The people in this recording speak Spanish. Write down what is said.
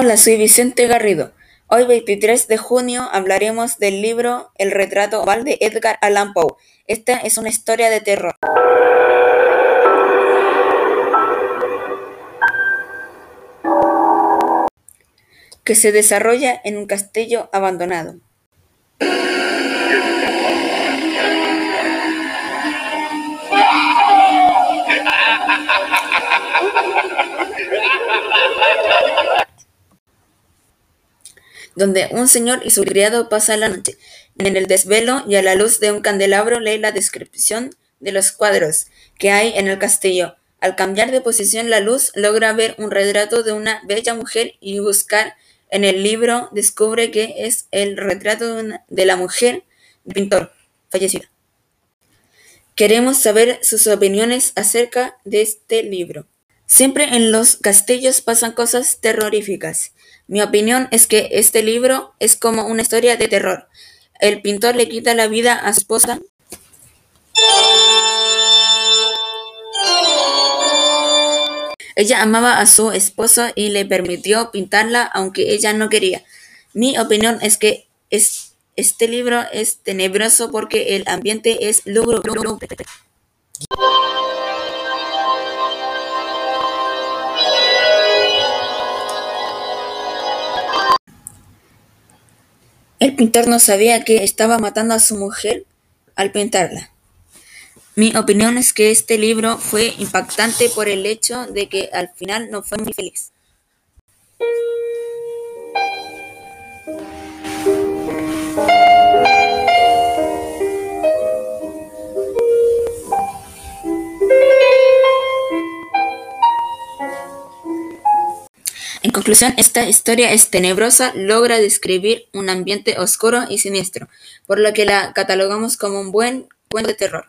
Hola, soy Vicente Garrido. Hoy 23 de junio hablaremos del libro El retrato oval de Edgar Allan Poe. Esta es una historia de terror. que se desarrolla en un castillo abandonado. Donde un señor y su criado pasan la noche. En el desvelo y a la luz de un candelabro lee la descripción de los cuadros que hay en el castillo. Al cambiar de posición la luz logra ver un retrato de una bella mujer y buscar en el libro descubre que es el retrato de, la mujer del pintor fallecida. Queremos saber sus opiniones acerca de este libro. Siempre en los castillos pasan cosas terroríficas. Mi opinión es que este libro es como una historia de terror. El pintor le quita la vida a su esposa. Ella amaba a su esposo y le permitió pintarla aunque ella no quería. Mi opinión es que este libro es tenebroso porque el ambiente es lúgubre. El pintor no sabía que estaba matando a su mujer al pintarla. Mi opinión es que este libro fue impactante por el hecho de que al final no fue muy feliz. Conclusión, esta historia es tenebrosa, logra describir un ambiente oscuro y siniestro, por lo que la catalogamos como un buen cuento de terror.